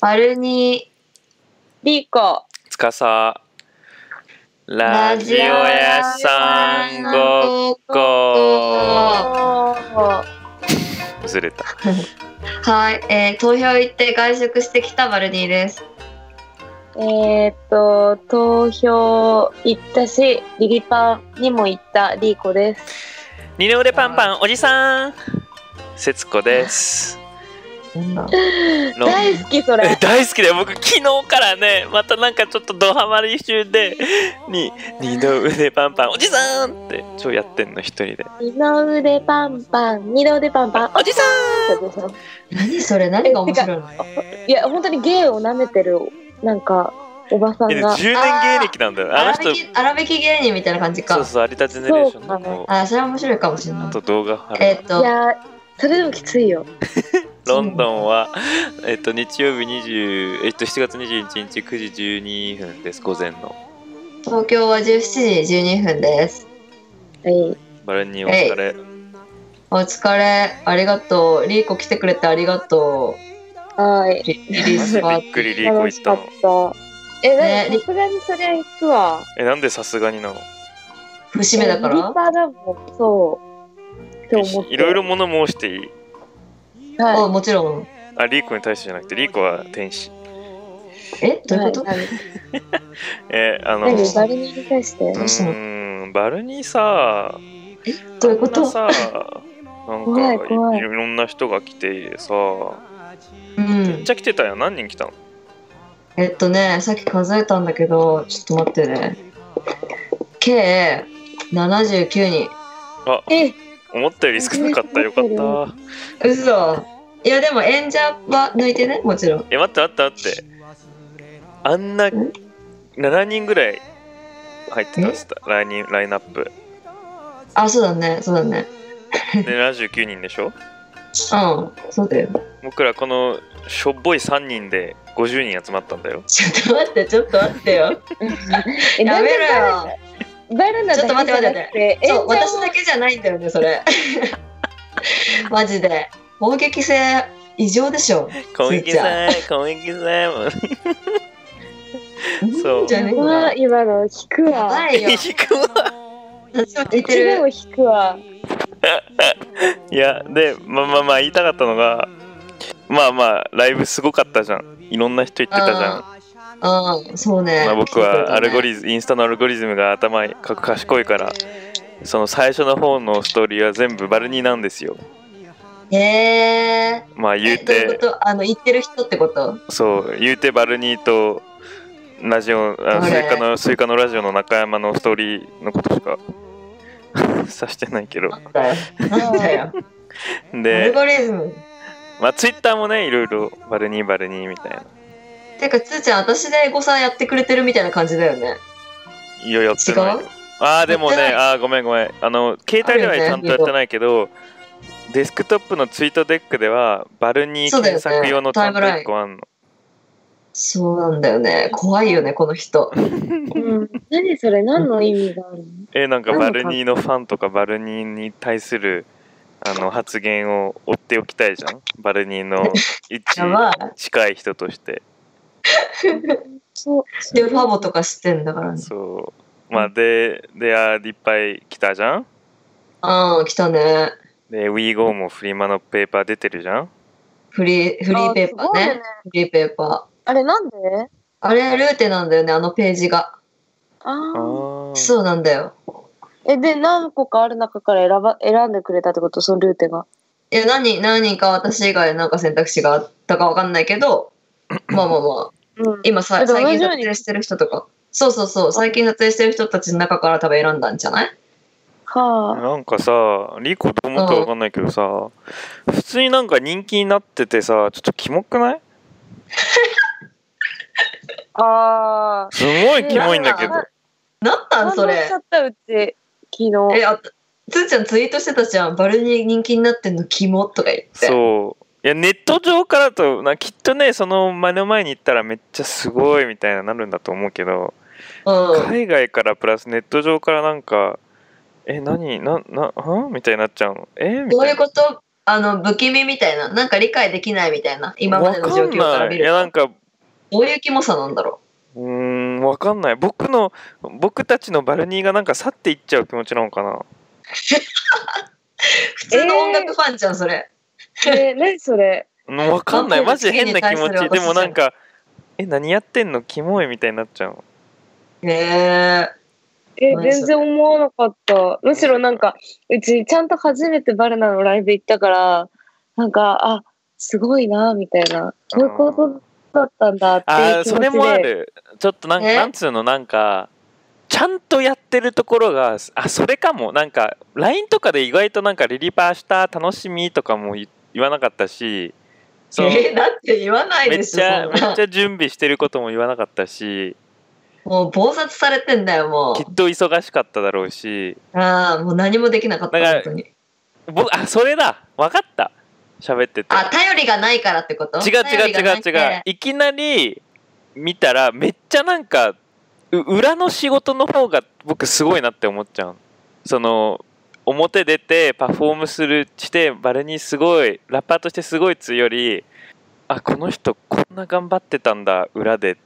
バルニリーコ。つかさラジオ屋さんごっこずれたー。はい、えー、投票行って外食してきたバルニーです。えーっと、投票行ったし、リリパンにも行ったリーコです。二の腕パンパンおじさん節子です大好きそえれ。大好きだよ。僕昨日からねまたなんかちょっとドハマり中で に二の腕パンパンおじさんって超やってんの一人で。二の腕パンパン、二の腕パンパン、おじさん。何それ？何が面白いの？いや、本当に芸を舐めてる、なんか、おばさんが。10年芸歴なんだよ。あの人荒引き芸人みたいな感じか。そうそう有田ジェネレーションのあ、それは面白いかもしれない。あと動画えっ、と、いや、それでもきついよ。ロンドンは、えっと、日曜日20、えっと、7月21日9時12分です、午前の。東京は17時12分です。はい。バルニーお疲れ。お疲れ、ありがとう。リーコ来てくれてありがとはい。う。リリリースパーびっくりリーコ行ったかのっ。た。え、ねださすがにそれは行くわ。え、なんでさすがになの？節目だかリリら。パだもん、そう。って思って。いろいろ物申していいあ、はもちろん。あ、リーコに対してじゃなくて、リーコは天使。え？い。どういうこと、はい え、あの、バルニーに対して？どうしたの？ーん、バルニーさ、どういうこと？さ、なん怖いかいいろんな人が来てさ、うんめっち。ゃ来てたよ。何人来たの？えっとね、さっき数えたんだけど、ちょっと待ってね。計79人。あ、え、思ったより少なかった。よかった。嘘。いや、でも演者は抜いてね、もちろん。え、待って待って待って。あんな7人ぐらい入ってたスタラインラインナップ。あ、そうだね、そうだね。で、79人でしょ？うん、そうだよ。僕らこのしょっぼい3人で50人集まったんだよ。ちょっと待って、ちょっと待ってよ。え やめろよ。バルナだけじゃなくてちょっと待って待ってそう、演者も私だけじゃないんだよね、それ。マジで。攻撃性異常でしょ。攻撃さ攻撃さそうじゃね今の引くやわ。ばいよ。引くわ私も聞いてる。引くわ。いや、で、まあまあまあ言いたかったのが、まあまあライブすごかったじゃん。いろんな人言ってたじゃん。うん、そうね。まあ、僕はアルゴリリズムインスタのアルゴリズムが頭いか賢いからその最初の方のストーリーは全部バルニーなんですよへえ。まあ言うえどういうてこと？あの、言ってる人ってこと？そう言うてバルニーとラジオあスイカのスイカのラジオの中山のストーリーのことしか 指してないけどなんだよ。なんだよ。アルでゴリズム。まあツイッターもねいろいろバルニーバルニーみたいなてか、つーちゃん、私でエゴサやってくれてるみたいな感じだよね。いややってない違う？よああでもねあーごめんごめんあの携帯ではちゃんとやってないけど、デスクトップのツイートデックではバルニー検索用のタイムライン1個あんのそうなんだよね。怖いよね、この人。うん。何それ？何の意味があるの？えなんかバルニーのファンとかバルニーに対するあの発言を追っておきたいじゃん？バルニーの一。近い人としてそう。で、ファボとか知ってんだからね。そうまあでであーいっぱい来たじゃん？うん、来たね。で WeGo もフリマのペーパー出てるじゃん？フリー、フリーペーパーねね。フリーペーパー。あれなんで？あれ、ルーテなんだよね、あのページが。あああ。ーそうなんだよ。え、で、何個かある中から選ば、選んでくれたってこと？そのルーテが。いや、何人、何人か私以外なんか選択肢があったかわかんないけど、まあまあまあ、うん。今さ最近撮影してる人とか。そうそうそう、最近撮影してる人たちの中から多分選んだんじゃない？はあ。なんかさリコどう思ったかわかんないけどさ普通になんか人気になっててさちょっとキモくない？ああ。すごいキモいんだけどななんなんそれ感動しちゃったうち、昨日。え、あ、つーちゃんツイートしてたじゃん。バルに人気になってんのキモとか言って。そういやネット上からだとなきっとねその目の前に行ったらめっちゃすごいみたいななるんだと思うけど、うん。海外からプラスネット上からなんかえ何ななは？みたいになっちゃうの？え？みどうたいうないこと？あの不気味みたいななんか理解できないみたいな？今までの状況から見いると。やなんかどういうキモさなんだろう。ーんわかんない。僕の僕たちのバルニーがなんか去っていっちゃう気持ちなのかな？う 普通の音楽ファンじゃんそれ、え、何それ？うんわかんない。マジで変な気持ち。でもなんかえ何やってんの？キモいみたいになっちゃうへえ。え、全然思わなかった。むしろなんか、うちちゃんと初めてバルナのライブ行ったから、なんか、あ、すごいな、みたいな。こういうことだったんだってあいう気持ちで。ーそれもある。ちょっとなんかえ？なんつうの？なんかちゃんとやってるところがあそれかも。なんか LINE とかで意外となんかリリパーした楽しみとかも言言わなかったしそのえーだって言わないめっでしちゃめっょそんなちゃ準備してることも言わなかったしもう暴殺されてんだよもきっと忙しかっただろうし。うああもう何もできなかった本当に。僕あそれだ分かった。喋ってて。あ頼りがないからってこと？違う違う違う違う。いきなり見たらめっちゃなんかう裏の仕事の方が僕すごいなって思っちゃう。その表出てパフォームするしてバレにすごいラッパーとしてすごい強りあこの人こんな頑張ってたんだ裏でっ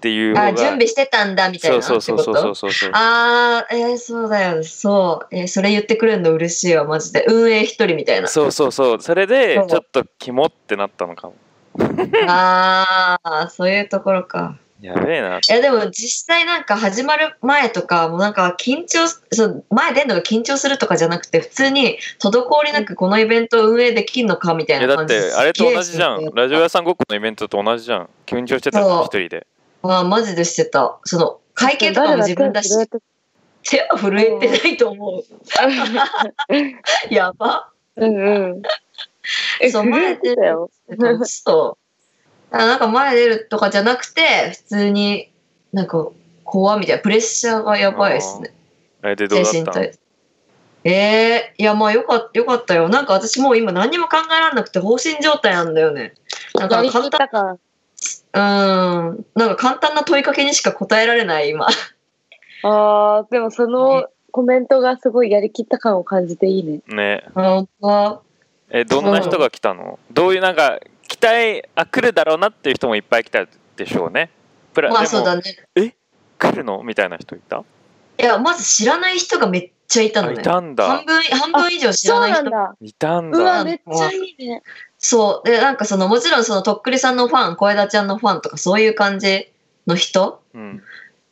ていうあ準備してたんだみたいなそうそうそうそうそうそうそうあー、えーそうだよ、そう。えーそれ言ってくれるの嬉しいわ、マジで。運営一人みたいな。そうそうそうそれでちょっとキモってなったのかも あー、そういうところか。やべえないや、でも実際なんか始まる前とか、もうなんか緊張す、そう前出るのが緊張するとかじゃなくて、普通に滞りなくこのイベントを運営できんのかみたいいやだっな感じてあれと同じじゃんラジオ屋さんごっこのイベントと同じじゃん緊張してたそうの一人であー、マジでしてた。その、会計とかも自分だし、手は震えてないと思う。やば。うんうん。え、そう震えてたよ。そう。あなんか前出るとかじゃなくて、普通になんか怖みたいな、プレッシャーがやばいですね。あれでどうだった？ええいやまあよかったよかったよ。なんか私もう今何にも考えられなくて放心状態なんだよね。なんか簡単。うーん、なんか簡単な問いかけにしか答えられない今。ああ、でもそのコメントがすごいやりきった感を感じていいね。ね本当えどんな人が来たの？どういうなんか期待あ来るだろうなっていう人もいっぱい来たでしょうねプラまあそうだね。来るの？みたいな人いた？いや、まず知らない人がめっちゃいたのあいね。たんだ半分、半分以上知らそうない人なんだ。いたんうわ、だめっちゃいいね。そう。で、なんかその、もちろんその、とっくりさんのファン、小枝ちゃんのファンとか、そういう感じの人？うん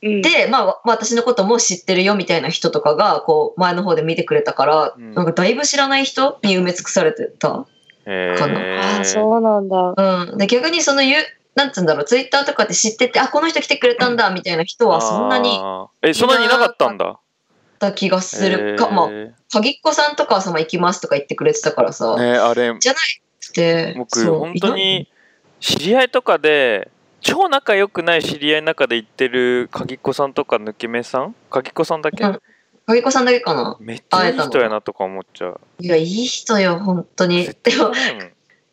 うん、で、まあ、わ私のことも知ってるよみたいな人とかが、こう、前の方で見てくれたから、うんなんかだいぶ知らない人に埋め尽くされてた？ああ、そうなんだ。うん。で、逆にその、ゆなんつうんだろう、ツイッターとかで知ってて、あ、この人来てくれたんだ、みたいな人はそんなにえそんなにいなかったんだ？た気がする。か、まあ、鍵っ子さんとかはさ、まあ、行きますとか言ってくれてたからさ、ねあれじゃないって、僕そう。本当に知り合いとかで超仲良くない知り合いの中で行ってる鍵っ子さんとか抜け目さん？鍵っ子さんだけ、うん鍵っ子さんだけかな？めっちゃいい人やなとか思っちゃう。いや、いい人よ、本当に。絶でも、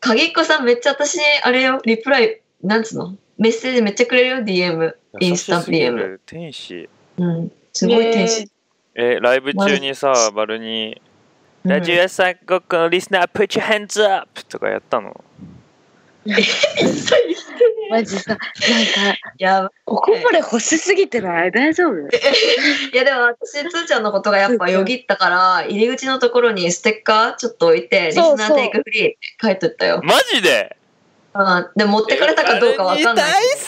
鍵っ子さんめっちゃ私、あれよ、リプライ、なんつうの？メッセージめっちゃくれるよ、DM。インスタ DM。る。天使。うん。すごい天使。え。ライブ中にさバルに「うん。ラジオ屋さんごっこのリスナー put your hands up」とかやったの？マジさ、なんか、いや、おこぼれ欲しすぎてない？大丈夫？いやでも私、つーちゃんのことがやっぱよぎったから、入り口のところにステッカーちょっと置いて、リスそう。ナーテイクフリーって書いてったよ。マジで？うん。でも持ってかれたかどうかわかんない。バルニけど。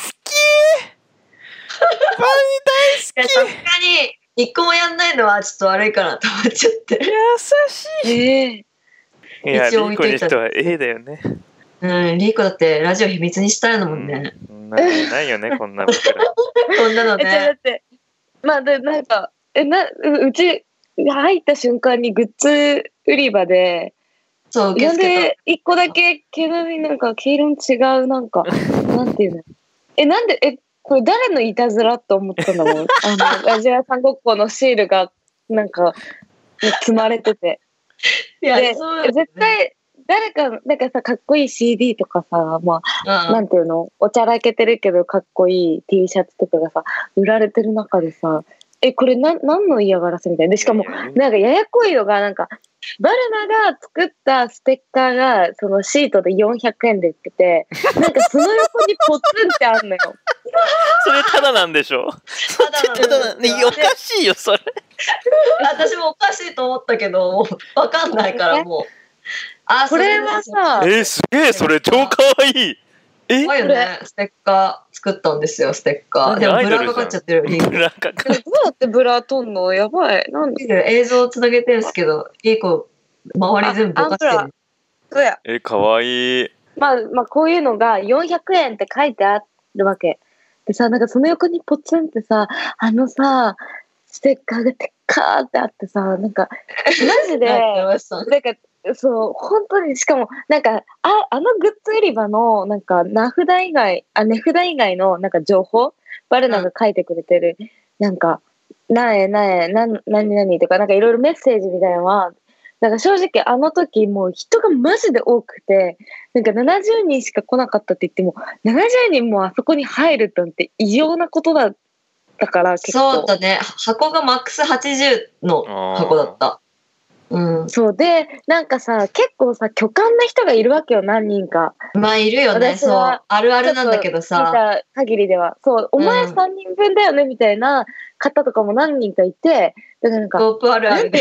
大好き？いやさすがに、一個もやんないのはちょっと悪いかなと思っちゃって。優しええいいやリ一応置いといた。ーコにしては A だよねうん、リーコだってラジオ秘密にしたいのもんね。なのないよねこんな僕らこんなの え、じゃあだね。って、まあ、で、なんか、え、な、ううち、入った瞬間にグッズ売り場で、そう。で一個だけ毛並みなんか黄色に違うなんか なんていうの？えなんでえこれ誰のいたずらと思ったの？あの ラジオ屋さんごっこのシールがなんか積まれてて。いやでね。絶対誰かなんかさかっこいい CD とかさまあうんなんていうの？おちゃらけてるけどかっこいい T シャツとかがさ売られてる中でさえ、これな何の嫌がらせみたいな。で、しかも、なんかややこいのが、なんか、バルナが作ったステッカーが、そのシートで400円で売ってて、なんかその横にポツンってあんのよ。それただなんでしょ？ただただなんねおかしいよそれ私もおかしいと思ったけど、わかんないからもう。あ、これはさえ、ー、すげえそれ超かわいいえ？すごいよね。ステッカー作ったんですよ、ステッカー。何でもブラアイドルじゃんかかっちゃってる。リンクなんかえどうやってブラ取んのやばい。なんで映像をつなげてるんですけど、いい子、周り全部ぼかしてる。そうや。えかわいいまあ、まあ、こういうのが400円って書いてあるわけ。でさ、なんかその横にポツンってさ、あのさ、ステッカーがてっかーってあってさ、なんか、マジで、なってましたなんか、そう、本当に、しかも、なんか、あ、あのグッズ売り場の、なんか、名札以外、あ、値札以外の、なんか情報、バルナが書いてくれてる、なんか、なえなえ、な、なになにとか、なんかいろいろメッセージみたいなのは、なんか正直あの時もう人がマジで多くて、なんか70人しか来なかったって言っても、70人もあそこに入るなんて異様なことだったから、結構。そうだね。箱がマックス80の箱だった。うん。そうで、なんかさ、結構さ、巨漢な人がいるわけよ、何人か。まあ、いるよね。そう。あるあるなんだけど見さ。た限りでは。そう、お前うん3人分だよね、みたいな方とかも何人かいて、だからなんか、ロープあるあるね。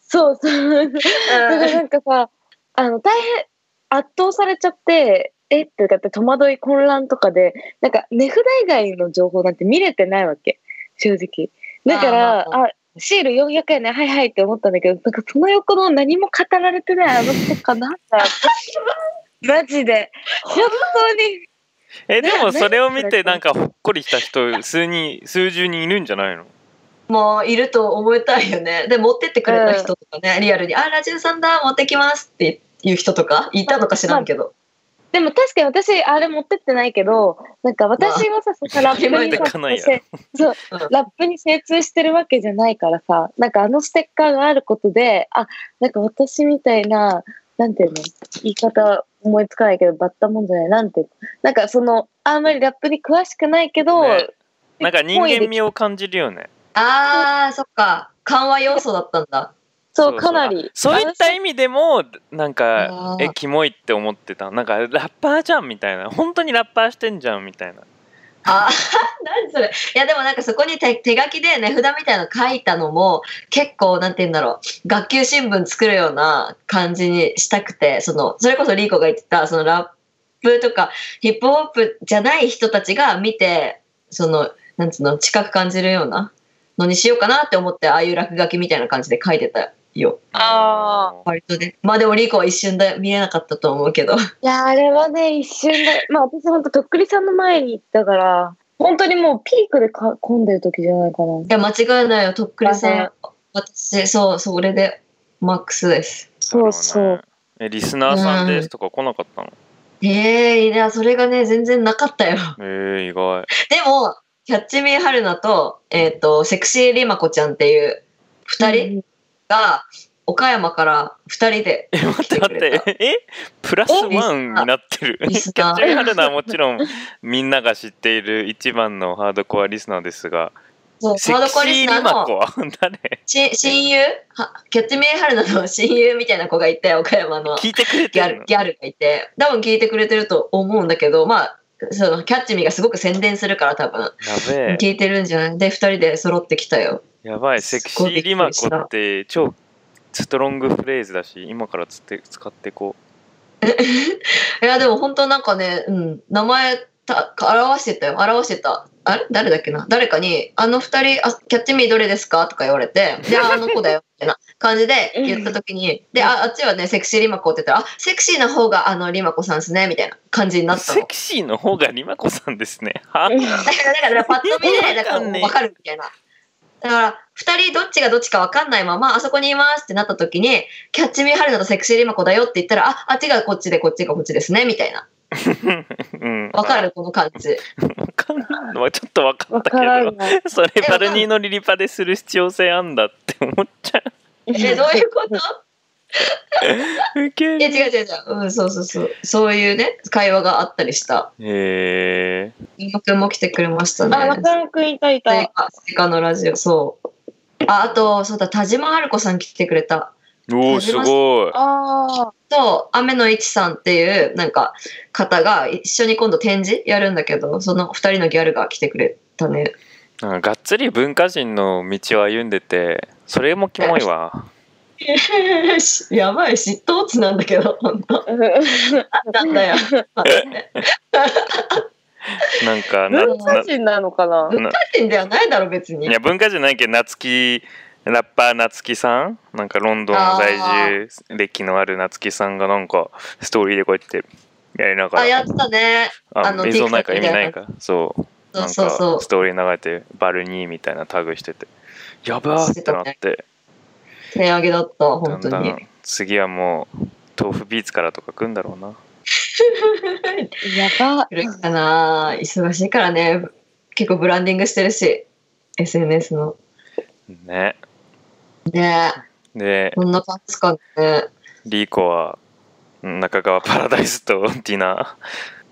そうそう。だからなんかさ、あの、大変圧倒されちゃって、え？ってかって戸惑い混乱とかで、なんか値札以外の情報なんて見れてないわけ、正直。だから、あ、シール400円ね、はいはいって思ったんだけど、なんかその横の何も語られてないあの人かなんだ。マジで。本当に。えでもそれを見てねなんかほっこりした人数人数十人いるんじゃないの？もういると思いたいよね。で、持ってってくれた人とかね、リアルに、あ、ラジオさんだ、持ってきますっていう人とかいたのか知らんけど。でも確かに私、あれ持ってってないけど、なんか私はさ、そのラップに持ってかないやろ そううんラップに精通してるわけじゃないからさ、なんかあのステッカーがあることで、あ、なんか私みたいな、なんていうの、言い方思いつかないけど、バッタもんじゃない、なんていうの、なんかその、あんまりラップに詳しくないけど、ねなんか人間味を感じるよねあー、そっか。緩和要素だったんだ。そう、かなり。そういった意味でもなんかえキモいって思ってたなんかラッパーじゃんみたいな本当にラッパーしてんじゃんみたいなあー、何それ。いや、でもなんかそこに手手書きで値札みたいなの書いたのも、結構、なんて言うんだろう。学級新聞作るような感じにしたくて、その、それこそリーコが言ってた、そのラップとか、ヒップホップじゃない人たちが見て、その、なんつうの、近く感じるようなのにしようかなって思って、ああいう落書きみたいな感じで書いてたよ。あ割とね。まあでもリーコは一瞬で見えなかったと思うけど。いや、あれはね、一瞬で、まあ私ほんととっくりさんの前に行ったから、本当にもうピークでか混んでる時じゃないかな。いや、間違いないよ。とっくりさん。私、そう、それで、マックスです。そうそう。えリスナーさんですとか来なかったの？ええいや、それがね、全然なかったよ。えー、意外でも、キャッチミーハルナと、えっ、と、セクシーリマコちゃんっていう二人が、岡山から二人でえ待って待って。え？プラスワンになってる。キャッチミーハルナはもちろんみんなが知っている一番のハードコアリスナーですがそうハードコアリースナーの親友？はキャッチミーハルナの親友みたいな子がいて、岡山の。ギャルがいて。多分聞いてくれてると思うんだけどまあそのキャッチミーがすごく宣伝するから多分。聞いてるんじゃない？で2人で揃ってきたよ。やばい。セクシーリマコって超ストロングフレーズだし今からつって使ってこ いやでも本当なんかね、うん、名前た表してたよ。表してたあれ？誰だっけな？誰かに「あの二人あキャッチミーどれですか?」とか言われて「でああの子だよ」みたいな感じで言った時に「でああっちはねセクシーリマコ」って言ったら「あセクシーな方があのリマコさんですね」みたいな感じになうったの。セクシーの方がリマコさんですねは？だから、だから、パッと見で、だから、わかるみたいな。だから、二人どっちがどっちかわかんないまま、あそこにいますってなった時に、キャッチミーハルナとセクシーリマコだよって言ったら、あ、あっちがこっちで、こっちがこっちですね、みたいな。うん わかるこの感じ。わかんないのはちょっとわかわったけど。それバルニーのリリパでする必要性あんだって思っちゃえ、どういうこと？いや、る違う違う違う。うん、そうそうそう。そういうね、会話があったりした。へええ山くんも来てくれましたね。あ、中山くんいたいた。スカのラジオ、そう。あ、あと、そうだ、田島春子さん来てくれた。おおすごいあと、雨の一さんっていう、なんか、方が一緒に今度展示やるんだけど、その二人のギャルが来てくれたね。なんかがっつり文化人の道を歩んでてそれもキモいわやばい、嫉妬つなんだけど、本当。あ。なんだよ。なんかな文化人なのかな？文化人ではないだろ、別に。いや文化人ないけど夏木ラッパー夏木さん？なんかロンドン在住歴のある夏木さんがなんかストーリーでこうやってやりながあ、やらってたね。ああの映像ないか意味ないかそうそうなんそうス。トーリー流れてバルニーみたいなタグしててやばーってなって手上げだった、だ本当に。んだん次はもう豆腐ビーツからとか来んだろうな やば。来るかな忙しいからね。結構ブランディングしてるし、SNS の。ねね。え、でこんな感じですかね。リーコは中川パラダイスとディナ。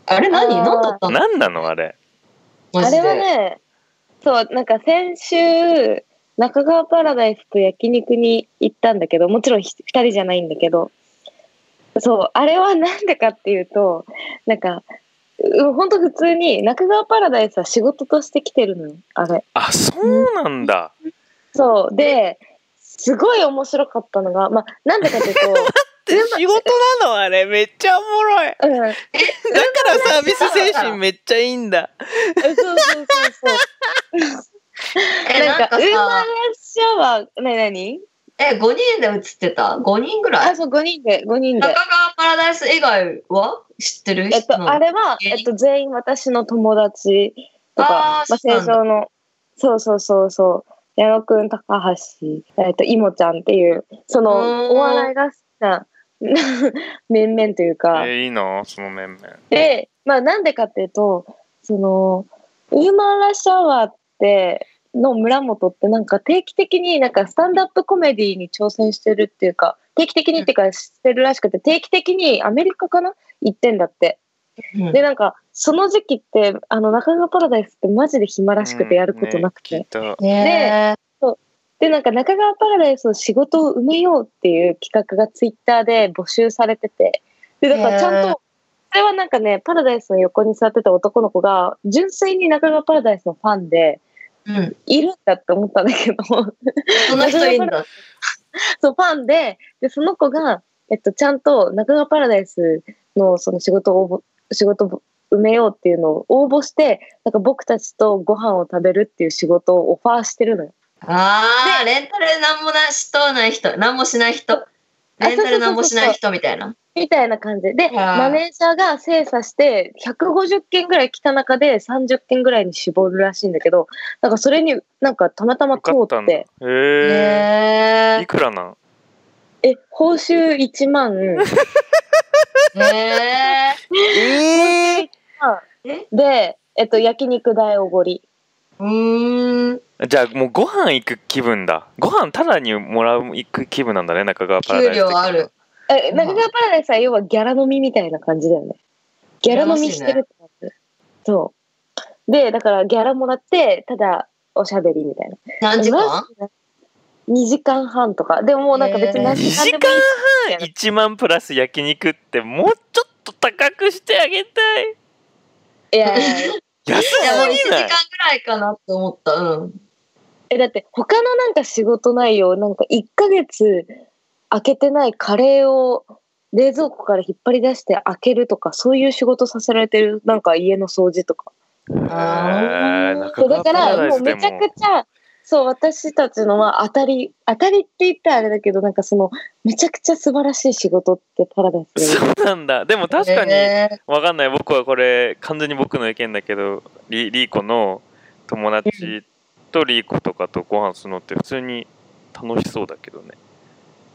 あれ何？あ何だったの？何なのあれ？マジで。あれはね、そう、なんか先週、中川パラダイスと焼肉に行ったんだけど、もちろんひ二人じゃないんだけど、そう、あれはなんでかっていうと、なんか、う本当普通に中川パラダイスは仕事として来てるのよ、あれ。あそうなんだ。そう。で、すごい面白かったのが、まあ、なんでかっていうと、仕事なの？あれ？めっちゃおもろい。うん、だからサービス精神めっちゃいいんだ。そうそうそうそう。え、なか、なんんかウーマンラッさ、シュアワー、なに？なにえ、5人で映ってた ?5 人ぐらい？あ、そう、5人で、5人で。中。川パラダイス以外は？知ってる？えっと、人あれは、えっと、全員私の友達とか、あーまあ、そうなんだ。清掃の、そうそうそうそう、矢野くん、高橋、えっと、いもちゃんっていう、そうの、ん。お笑いが好きな 面々というか、えーいいなその面々。で、まあ、なんでかっていうと、その、ウーマンラッシュアワーって、の村本ってなんか定期的になんかスタンダップコメディに挑戦してるっていうか、定期的にっていうかしてるらしくて、定期的にアメリカかな？行ってんだって。うん。で、なんか、その時期って、あの、中川パラダイスってマジで暇らしくてやることなくて。うんね聞いたねで、なんか中川パラダイスの仕事を埋めようっていう企画がツイッターで募集されてて。で、だからちゃんと、それはなんかね、パラダイスの横に座ってた男の子が、純粋に中川パラダイスのファンで、うん。いるんだって思ったんだけど、その人いるんだ。そう、ファンで、で、その子が、えっと、ちゃんと中川パラダイスのその仕事を仕事を埋めようっていうのを応募して、なんか僕たちとご飯を食べるっていう仕事をオファーしてるのよ。ああ、レンタルなんもなしとない人、なんもしない人。レンタルなんもしない人みたいな。みたいな感じで、ーマネージャーが精査して、150件ぐらい来た中で30件ぐらいに絞るらしいんだけど、なんかそれになんかたまたま通ってへ、えへいくらなん？え、報酬1万、え。へえ。ええで、えっと、焼肉代おごり。うーん。じゃあもうご飯行く気分だご飯ただにもらう行く気分なんだね中川パラダイス給料ある。え、中川パラダイスは要はギャラ飲みみたいな感じだよね。ギャラ飲みしてるって感じ。そう。で、だからギャラもらって、ただおしゃべりみたいな。何時間 ?2 時間半とか。でももうなんか別に何時間でもいい。1万プラス焼肉ってもうちょっと高くしてあげたいいや 安すい？や、もう1ぎ時間ぐないらいかなって思った。うん。え、だって他のなんか仕事内容、なんか1ヶ月開けてないカレーを冷蔵庫から引っ張り出して開けるとか、そういう仕事させられてる、なんか家の掃除とか。あーへー中そうだからもうめちゃくちゃそう私たちのは当たり当たりって言ったらあれだけどなんかそのめちゃくちゃ素晴らしい仕事ってパラダイスでそうなんだ。でも確かにへわかんない。僕はこれ完全に僕の意見だけどリリーコの友達とリーコとかとご飯するのって普通に楽しそうだけどね。ー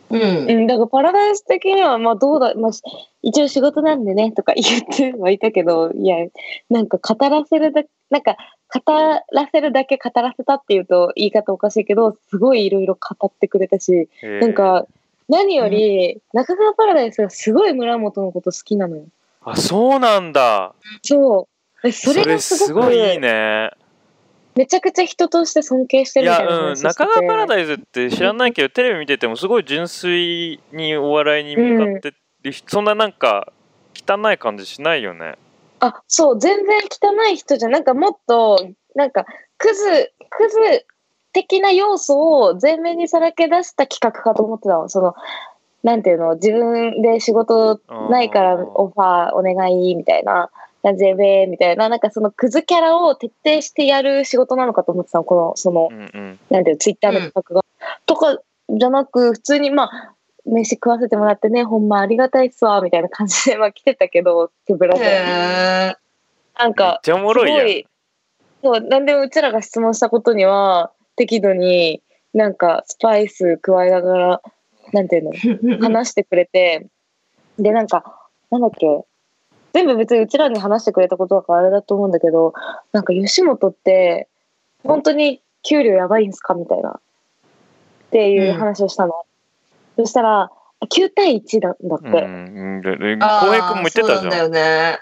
うん。うん、だからパラダイス的にはまあどうだ、まあ、一応仕事なんでねとか言ってはいたけどいやなんか語らせるだなんか語らせるだけ語らせたっていうと言い方おかしいけどすごいいろいろ語ってくれたしなんか何より中川パラダイスがすごい村本のこと好きなのよ。あそうなんだ。そう。えそれがすごくすごいいいねめちゃくちゃ人として尊敬しているみたいなやうん中川パラダイスって知らないけどテレビ見ててもすごい純粋にお笑いに向かってる人、そんななんか汚い感じしないよね。あそう全然汚い人じゃんなんかもっとなんかクズクズ的な要素を前面にさらけ出した企画かと思ってたの。そのなんていうの自分で仕事ないからオファーお願いみたいななぜべみたいな。なんかそのクズキャラを徹底してやる仕事なのかと思ってたのこのそのうんうん。なんていうのツイッターの企画が、とかじゃなく普通にまあ飯食わせてもらってねほんまありがたいっすわみたいな感じでまあ来てたけど手ぶらで。なんかすごいそうなんでもうちらが質問したことには適度になんかスパイス加えながらなんていうの 話してくれて。でなんかなんだっけ全部別にうちらに話してくれたことだからあれだと思うんだけどなんか吉本って本当に給料やばいんすかみたいなっていう話をしたの、そしたら9対1だんだって、うん君も言ってたじそうなんだゃんよね。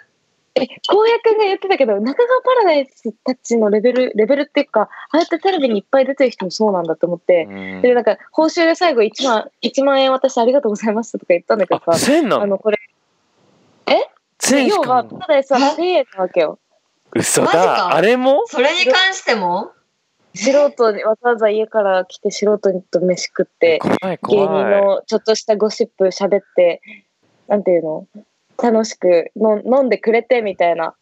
え、浩平君が言ってたけど、中川パラダイスたちのレベル、レベルっていうか、ああやってテレビにいっぱい出てる人もそうなんだと思って、うん。で、なんか、報酬で最後1万、1万円私ありがとうございましたとか言ったんだけどあさ、1000なの？あの、これ、1000要はしかもパラダイスは1000円なわけよ。嘘マジか。だあれも？それに関しても？素人に、わざわざ家から来て素人と飯食って、怖い芸人怖いのちょっとしたゴシップ喋って、なんていうの？楽しくの飲んでくれてみたいな。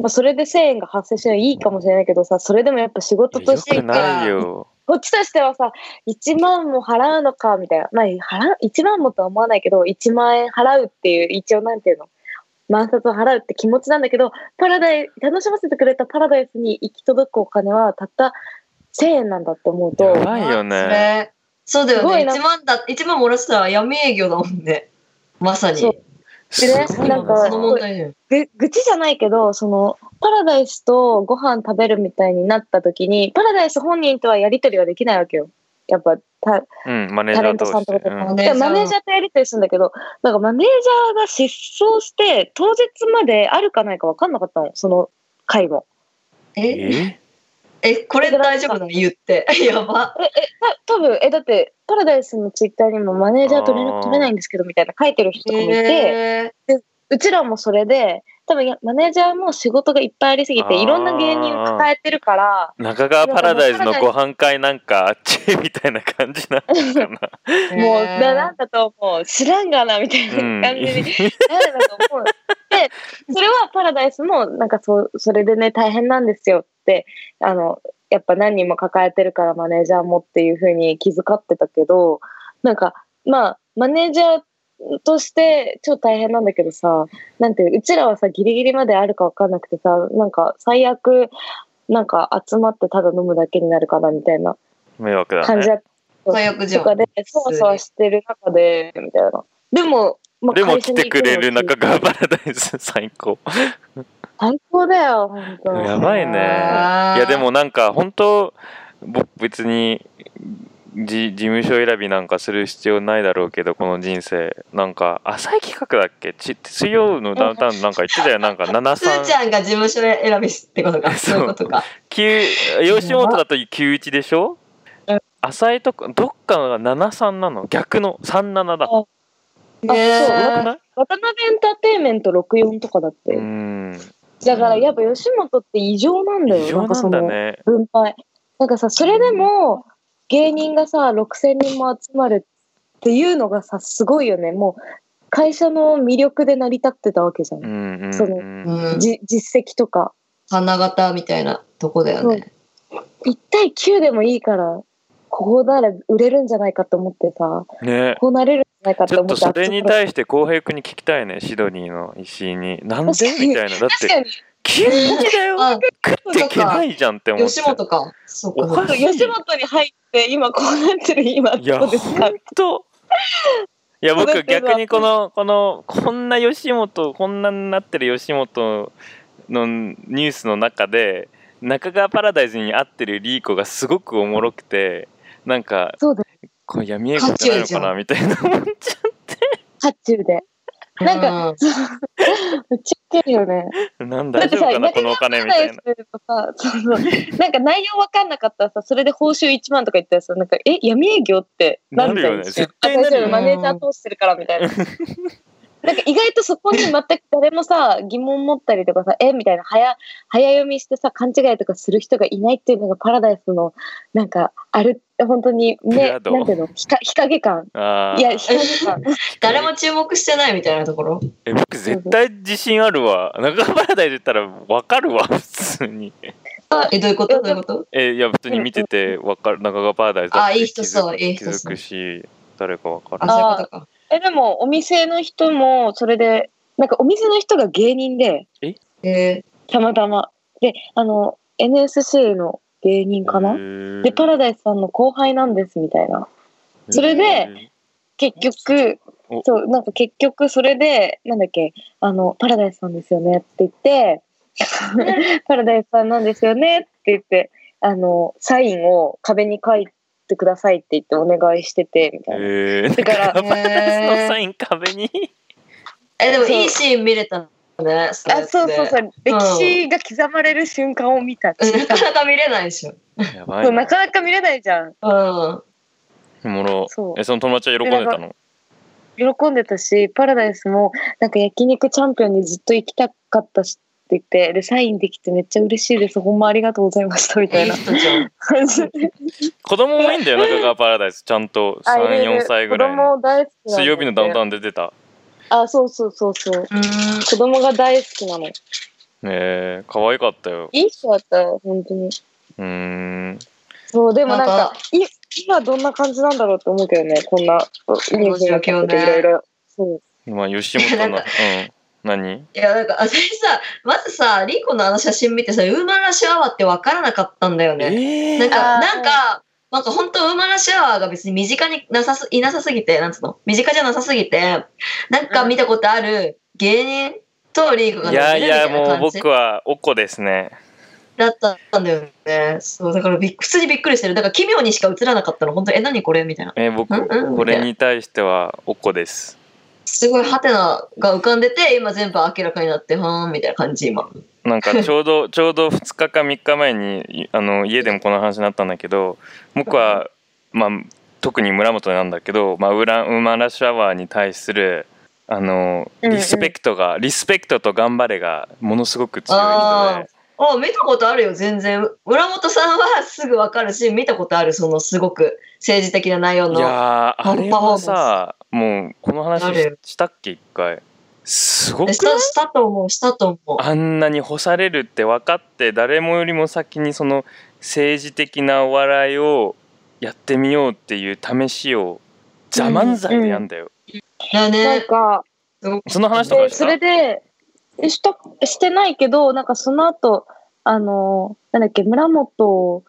まあ、それで1000円が発生していいかもしれないけどさ、それでもやっぱ仕事とよしてくないよ。こっちとしてはさ、1万も払うのかみたいな。まあ、払う、1万もとは思わないけど、1万円払うっていう、一応なんていうの？万札を払うって気持ちなんだけど、パラダイ楽しませてくれたパラダイスに行き届くお金はたった1000円なんだって思うと、やばいよねそれそうだよね。すごいな1万だ、一万もらってたら闇営業だもんね。まさに。そうすでねなんかその問題だよ。ぐ愚痴じゃないけど、その、パラダイスとご飯食べるみたいになった時に、パラダイス本人とはやりとりはできないわけよ。やっぱ、たうんマネージタレャーとさんとかとうんでマネージャーとやりとりするんだけど、なんかマネージャーが失踪して、当日まであるかないか分かんなかったの、その回も。え？え？え、これ大丈夫なの言って。やば。え、え、た多分え、だって、パラダイスのツイッターにもマネージャーと連絡取れないんですけど、みたいな書いてる人とかもいて、へーうちらもそれで、多分マネージャーも仕事がいっぱいありすぎて、いろんな芸人を抱えてるから、中川パラダイスのご飯会なんかあっちみたいな感じなのかな もう、へーななんだと思う。知らんがな、みたいなうん感じにだと思う。で、それはパラダイスも、なんかそう、それでね、大変なんですよって、あの、やっぱ何人も抱えてるからマネージャーもっていうふうに気遣ってたけど、なんか、まあ、マネージャーとして超大変なんだけどさ、なんていう、うちらはさ、ギリギリまであるか分かんなくてさ、なんか最悪、なんか集まってただ飲むだけになるかなみたいな迷惑だね感じだった。最悪じゃんとかで、そわそわしてる中で、みたいな。でも、まあでも来てくれる中川パラダイス最高最高だよ、本当。やばいねいやでもなんか本当僕別にじ事務所選びなんかする必要ないだろうけどこの人生。なんか浅い企画だっけ？ち水曜のダウンタウンなんか言ってたよ。なんかすーち73ゃんが事務所選びってことか？そう。そういうことか。9吉本だと91でしょ？うん浅いとこどっかが73なの？逆の37だ。あそうへーやばくない？渡辺エンターテインメント64とかだって。うん。だからやっぱ吉本って異常なんだよ。異常なんかそのだね分配。なんかさ、それでも芸人がさ、6000人も集まるっていうのがさ、すごいよね。もう会社の魅力で成り立ってたわけじゃん。うんうんそのうんうん。じ実績とか。花形みたいなとこだよね。1対9でもいいから、ここなら売れるんじゃないかと思ってさ、ねこうなれるんじゃないかちょっと思ってとそれに対して浩平君に聞きたいねシドニーの石井になんで？みたいなだって確かに91だよ。あ、食っていけないじゃんって思っ吉ちゃう。本か。そっおか吉本に入って今こうなってる今いやどうですか？本。当いや僕逆にこのこのこんな吉本こんなになってる吉本のニュースの中で中川パラダイスに合ってるリーコがすごくおもろくてなんかそうだこう闇営業じゃないのかなみたいな思っちゃう渦中でなんか、めっちゃウケるよね。なんだ大丈夫かなこのお金みたいな。そうそう。なんか内容わかんなかったらさ、それで報酬1万とか言ったらさ、なんか、え、闇営業ってなるよね。絶対なるよね。マネージャー通してるからみたいな。なんか意外とそこに全く誰もさ、疑問持ったりとかさ、えみたいな早、早読みしてさ、勘違いとかする人がいないっていうのがパラダイスの、なんか、ある、本当にね、裏なんていうの、日か日陰感。あいや、ー日陰感。誰も注目してないみたいなところ？え僕絶対自信あるわ。中川パラダイス言ったらわかるわ普通に。え、どういうこと？どういうこと？えいや普通に見ててわかる。中川パラダイスだってあいい人そう気づくいい人そう。気づくし誰かわかる。あ、そういうことか。え、でも、お店の人も、それで、なんかお店の人が芸人で、え？たまたま。で、あの、NSC の芸人かな、で、パラダイスさんの後輩なんです、みたいな。それで結局お、そう、なんか結局それで、なんだっけ、あの、パラダイスさんですよねって言って、パラダイスさんなんですよねって言って、あの、サインを壁に書いてくださいって言ってお願いしてて、みたいな。えー、だからのサイン壁にえ、でもそういいシーン見れたね。あ、そうそうそう、歴史が刻まれる瞬間を見た。なかなか見れないでしょ。やばそうないなかなか見れないじゃん。うん。おもろそうえその友達は喜んでたの？喜んでたし、パラダイスも、なんか焼肉チャンピオンにずっと行きたかったし言って、で、サインできてめっちゃ嬉しいです。ほんまありがとうございました、みたいいいな。子供もいいんだよ中川パラダイスちゃんとあいるいる34歳ぐらい子の供大好き水曜日のダウンタウウンで出たあ、そうそうそうそう。うん。子供が大好きなの。いえー、可愛かったよい人だったよ、本当に。うーんそう、でもなんなんか、い今どんな感じなんだろうって思うけどね、こんなニュースが状況ねいろいろ。そう。まあ吉本の うん何？いや、なんか、私さ、まずさ、リコのあの写真見てさ、ウーマンラッシュアワーって分からなかったんだよね。えー、なんか、なんか、なんか本当ウーマンラッシュアワーが別に身近になさす、いなさすぎて、なんつうの？身近じゃなさすぎて、なんか見たことある芸人とリーコがいやいやもう僕はおっこですねだったんだよね。そう、だからびっ普通にびっくりしてる。だから奇妙にしか映らなかったの。本当え、何これ？みたいな。えー僕これに対してはおっこですすごいハテナが浮かんでて、今全部明らかになって、はーんみたいな感じ、今。なんか ちょうどちょうど2日か3日前にいあの家でもこの話になったんだけど僕はまあ特に村本なんだけど、まあ、ウラウーマンラッシュアワーに対するあのうんうんリスペクトが、リスペクトと頑張れがものすごく強い人あであ、見たことあるよ、全然。村本さんはすぐわかるし、見たことある、そのすごく政治的な内容いの。やーあれはさもうこの話ししたっけ一回。すごくしたしたと思う、したと思う。あんなに干されるって分かって誰もよりも先にその政治的なお笑いをやってみようっていう試しを「ザ漫才」でやんだよ、いやなんね、か、その話とかで、した？それで、えした、してないけど、なんかその後、あの、なんだっけ、村本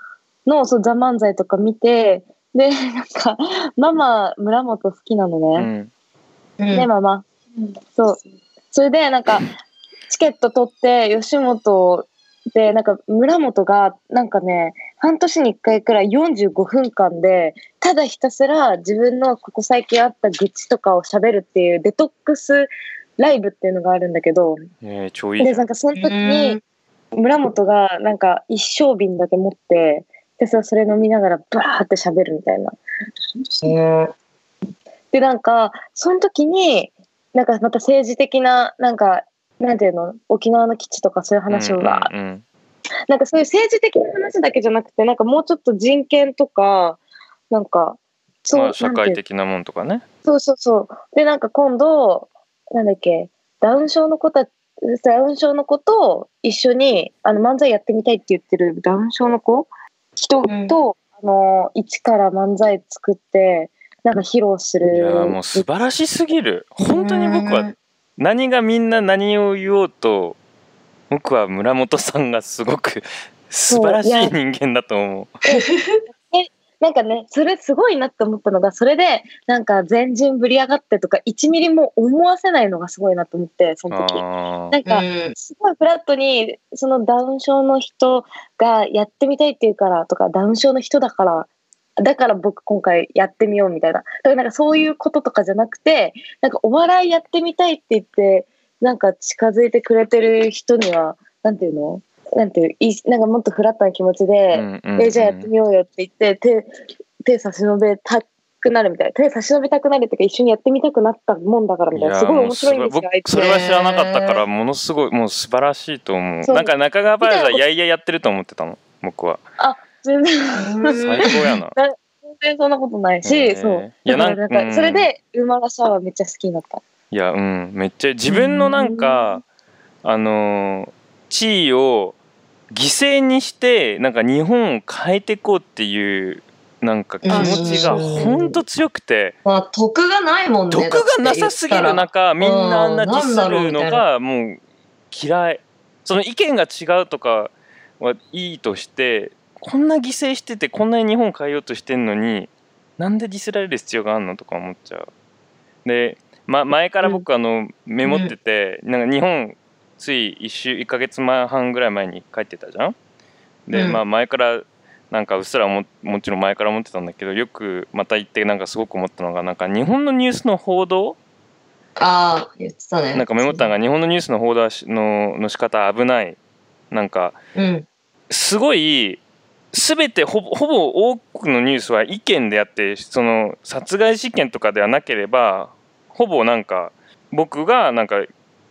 のそうザ・漫才とか見て、で、なんか、ママ、村本好きなのね。うんうんね、ママ。そう。それで、なんか、チケット取って、吉本で、なんか、村本が、なんかね、半年に1回くらい45分間で、ただひたすら自分のここ最近あった愚痴とかを喋るっていうデトックスライブっていうのがあるんだけど、えー、超いいじで、なんかその時に、村本が、なんか、一升瓶だけ持って、で、そそれ飲みながら、バーって喋るみたいな。ね。で、なんか、その時に、なんかまた政治的な、なんか、なんていうの、沖縄の基地とかそういう話をわー、うんうん。なんかそういう政治的な話だけじゃなくて、なんかもうちょっと人権とか、なんか、そう、まあ、社会的なもんとかね。そうそうそう。で、なんか今度、なんだっけ、ダウン症の子たダウン症の子と一緒にあの漫才やってみたいって言ってるダウン症の子人うん。と、あの一から漫才作ってなんか披露すいる。やーもう素晴らしすぎる。本当に僕はうん。何がみんな何を言おうと僕は村本さんがすごく素晴らしい人間だと思う なんかね、それすごいなって思ったのが、それで、なんか全人ぶり上がってとか、1ミリも思わせないのがすごいなと思って、その時。あなんか、うんすごいフラットに、そのダウン症の人がやってみたいっていうからとか、ダウン症の人だからだから僕今回やってみようみたいな。だからなんかそういうこととかじゃなくて、なんかお笑いやってみたいって言って、なんか近づいてくれてる人には、なんていうの？なんていう、いいなんかもっとフラットな気持ちで、うんうんえじゃあやってみようよって言って、手、手差し伸べたくなるみたいな。手差し伸べたくなるっていうか、一緒にやってみたくなったもんだからみたいな。すごい面白いんですよ、僕そ。れは知らなかったからものすごいもう素晴らしいと思うそうなんか中川バージみたいやいややってると思ってたの僕は全然、最高やな 全然そんなことないし、そう。いやなうんなんんか、それで、ウーマラシャワーめっちゃ好きになった。いやうんめっちゃ自分のなんかあのー地位を犠牲にしてなんか日本を変えていこうっていうなんか気持ちがほんと強くて。まあ、得がないもんね。毒がなさすぎる中みんなあんなディスるのがもう嫌い。その意見が違うとかはいいとしてこんな犠牲しててこんなに日本変えようとしてんのになんでディスられる必要があるのとか思っちゃう。で、ま、前から僕あのメモってて、なんか日本つい1週1ヶ月前半ぐらい前に帰ってたじゃん？で、うんまあ前からなんかうっすらももちろん前から思ってたんだけどよくまた行ってなんかすごく思ったのがなんか日本のニュースの報道？ああ、言ってたね。なんかメモったのが日本のニュースの報道のの仕方危ないなんかうん。すごい全てほぼほぼ多くのニュースは意見であってその殺害事件とかではなければほぼなんか僕がなんか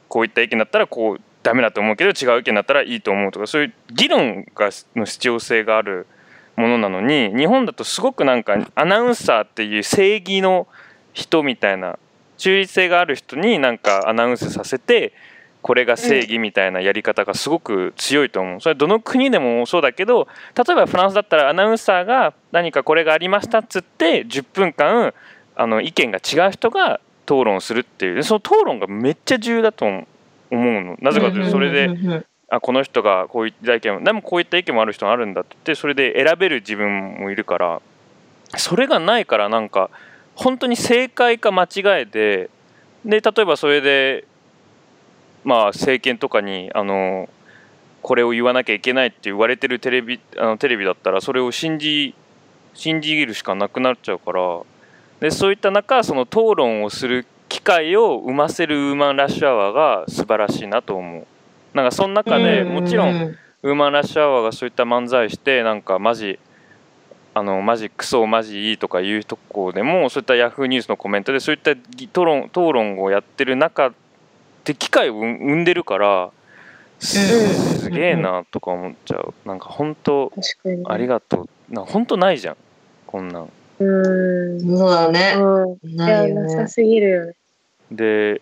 こういった意見だったらこうダメだと思うけど違う意見だったらいいと思うとかそういう議論がの必要性があるものなのに日本だとすごくなんかアナウンサーっていう正義の人みたいな中立性がある人になんかアナウンスさせてこれが正義みたいなやり方がすごく強いと思う。それはどの国でもそうだけど例えばフランスだったらアナウンサーが何かこれがありましたっつって10分間あの意見が違う人が討論するっていう。でその討論がめっちゃ重要だと思うの。なぜかというとそれであこの人がこういった意見もでもこういった意見もある人があるんだって言ってそれで選べる自分もいるから。それがないからなんか本当に正解か間違いでで例えばそれでまあ政権とかにあのこれを言わなきゃいけないって言われてるテレビあのテレビだったらそれを信じ信じるしかなくなっちゃうからでそういった中その討論をする機会を生ませるウーマンラッシュアワーが素晴らしいなと思う。なんかその中でもちろんん。ウーマンラッシュアワーがそういった漫才してなんかマジあのマジクソマジいいとかいうとこでもそういったヤフーニュースのコメントでそういった議討論討論をやってる中で機会を生生んでるからすげえなとか思っちゃうなんか本当。ありがとうなんか本当ないじゃんこんなんうーん。そうだね。うん。いや、ないよね。なさすぎるよね。で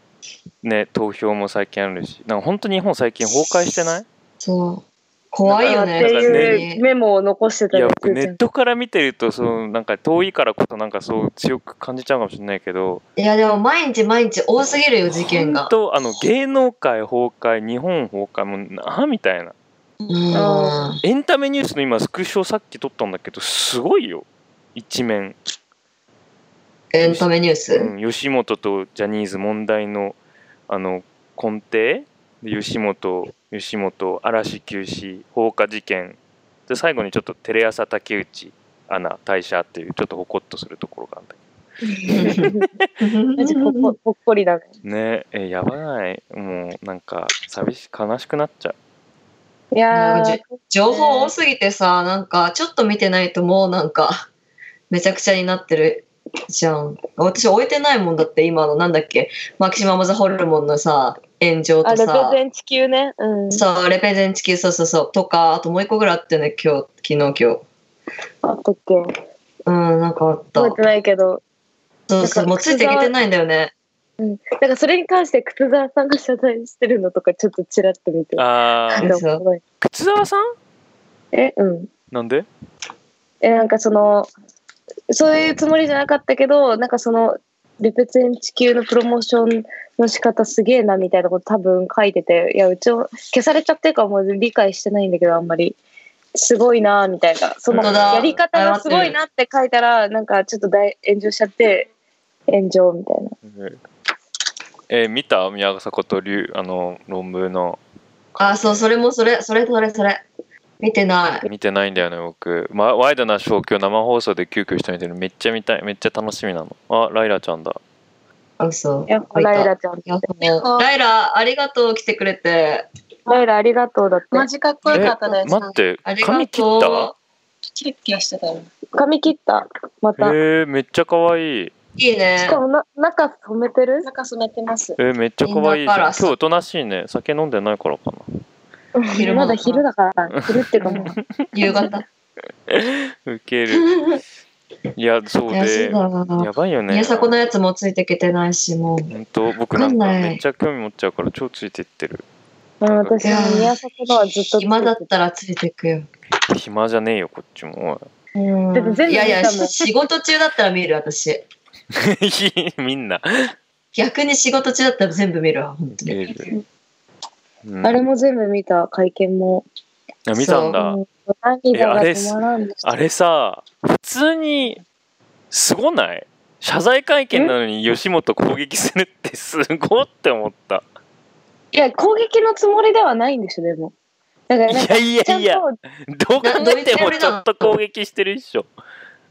ね投票も最近あるしなんか本当日本最近崩壊してない？そう。怖いよね。っていうメモを残してたいやよ、僕ネットから見てるとそのなんか遠いからこそなんかそう強く感じちゃうかもしれないけどいや、でも毎日毎日多すぎるよ、事件が本。当あの芸能界崩壊日本崩壊もうなみたいなうん。エンタメニュースの今スクショさっき撮ったんだけどすごいよ一面、エンタメニュース？うん、吉本とジャニーズ問題のあの根底？で吉本吉本嵐休止放火事件。で最後にちょっとテレ朝竹内アナ退社っていうちょっとほこっとするところがあるん ほっこほっこりだね。どねえやばない？もうなんか寂し悲しくなっちゃう。いやー、情報多すぎてさ、なんかちょっと見てないともうなんかめちゃくちゃになってるじゃん。私置いてないもんだって今の。なんだっけ？マキシマムザホルモンのさ炎上あ、レペとさゼン地球ね。うん。そうレペゼン地球。そうそうそう。とかあともう一個ぐらいあってね今日昨日今日。あったっけ？うんなんかあった。覚えてないけど。そうそう。もうついていけてないんだよね。うん。だからそれに関して靴沢さんが謝罪してるのとかちょっとちらっと見て。あー。ーでもすごい。靴沢さん？え、うん。なんで？え、なんかその、そういうつもりじゃなかったけど、なんかその、レペゼン地球のプロモーションの仕方すげえなみたいなこと多分書いてて、いや、うちも消されちゃってるからもう理解してないんだけど、あんまり。すごいなみたいな。そのやり方がすごいなって書いたら、なんかちょっと大炎上しちゃって、炎上みたいな。えー見た宮迫と龍あの論文のあそうそれもそれそれそれそれ見てない。見てないんだよね僕、ま、ワイドなショー今日生放送で急遽したみたいなめっちゃ見たいめっちゃ楽しみなのあライラちゃんだあ、嘘。やっぱライラちゃん。ライラ、ありがとう、来てくれて。ライラありがとうだって。マジかっこよかったです。待ってありがとう。髪切った？キラキラしてたよ。髪切った。また。えー、めっちゃ可愛いいいねし。かもな、中染めてる中染めてます。えー、めっちゃ可愛い今日おとなしいね酒飲んでないからかな昼間まだ昼だから。昼っていうかもう。夕方。ウケる いやそうで。やばいよね宮迫のやつもついてきてないし、もう。本当僕なんかめっちゃ興味持っちゃうから超ついてってるうん、私いやー宮迫のはずっと。暇だったらついてくよ。暇じゃねえよこっちもいやいや、仕事中だったら見る、私。みんな逆に仕事中だったら全部見るわ、本当に。うん。あれも全部見た、会見も。あ見たんだ。が止まらんでした。あれさ普通にすごない？謝罪会見なのに吉本攻撃するってすごって思った。いや、攻撃のつもりではないんでしょ、でも。だからいやいやいやと、どう考えてもちょっと攻撃してるっしょ。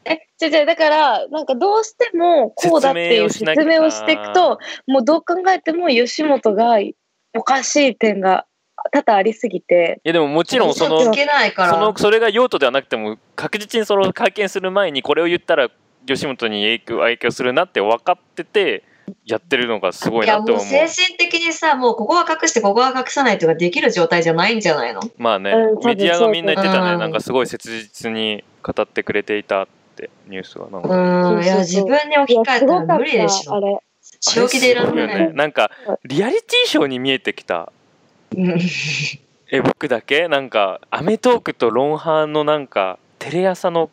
え、違う違う、だから、なんかどうしてもこうだっていう説明をしていくと、もうどう考えても吉本がおかしい点が多々ありすぎて、いやでももちろんその嘘つけないから。そのそれが用途ではなくても確実にその会見する前にこれを言ったら吉本に影響影響するなって分かっててやってるのがすごいいやなって思う。もう精神的にさもうここは隠してここは隠さないとかできる状態じゃないんじゃないの？まあね、うんメディアがみんな言ってたね、うん。なんかすごい切実に語ってくれていたってニュースがなんか、うん。いや自分に置きいや、換えたら無理でしょ。あれ。正気でいらんあれすごいよないね。なんかリアリティショーに見えてきた。うんえ僕だけ？なんか『アメトーーク』と『ロンハー』のなんかテレ朝の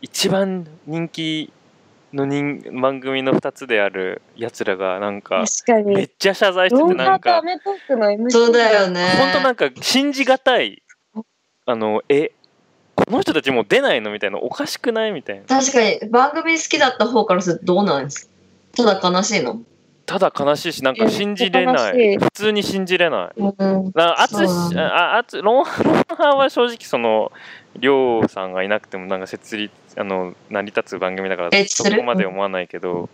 一番人気の人番組の2つであるやつらがなんかめっに。ちゃ謝罪しててなんかそうだよね。本当なんか信じがたい。あのえこの人たちもう出ないの？みたいな。おかしくない？みたいな。確かに。番組好きだった方からするとどうなんですただ悲しいの？ただ悲しいしなんか信じれない。い。普通に信じれない。うん。なあつああつロンハーは正直そのりょうさんがいなくてもなんか設立あの成り立つ番組だからそこまで思わないけど、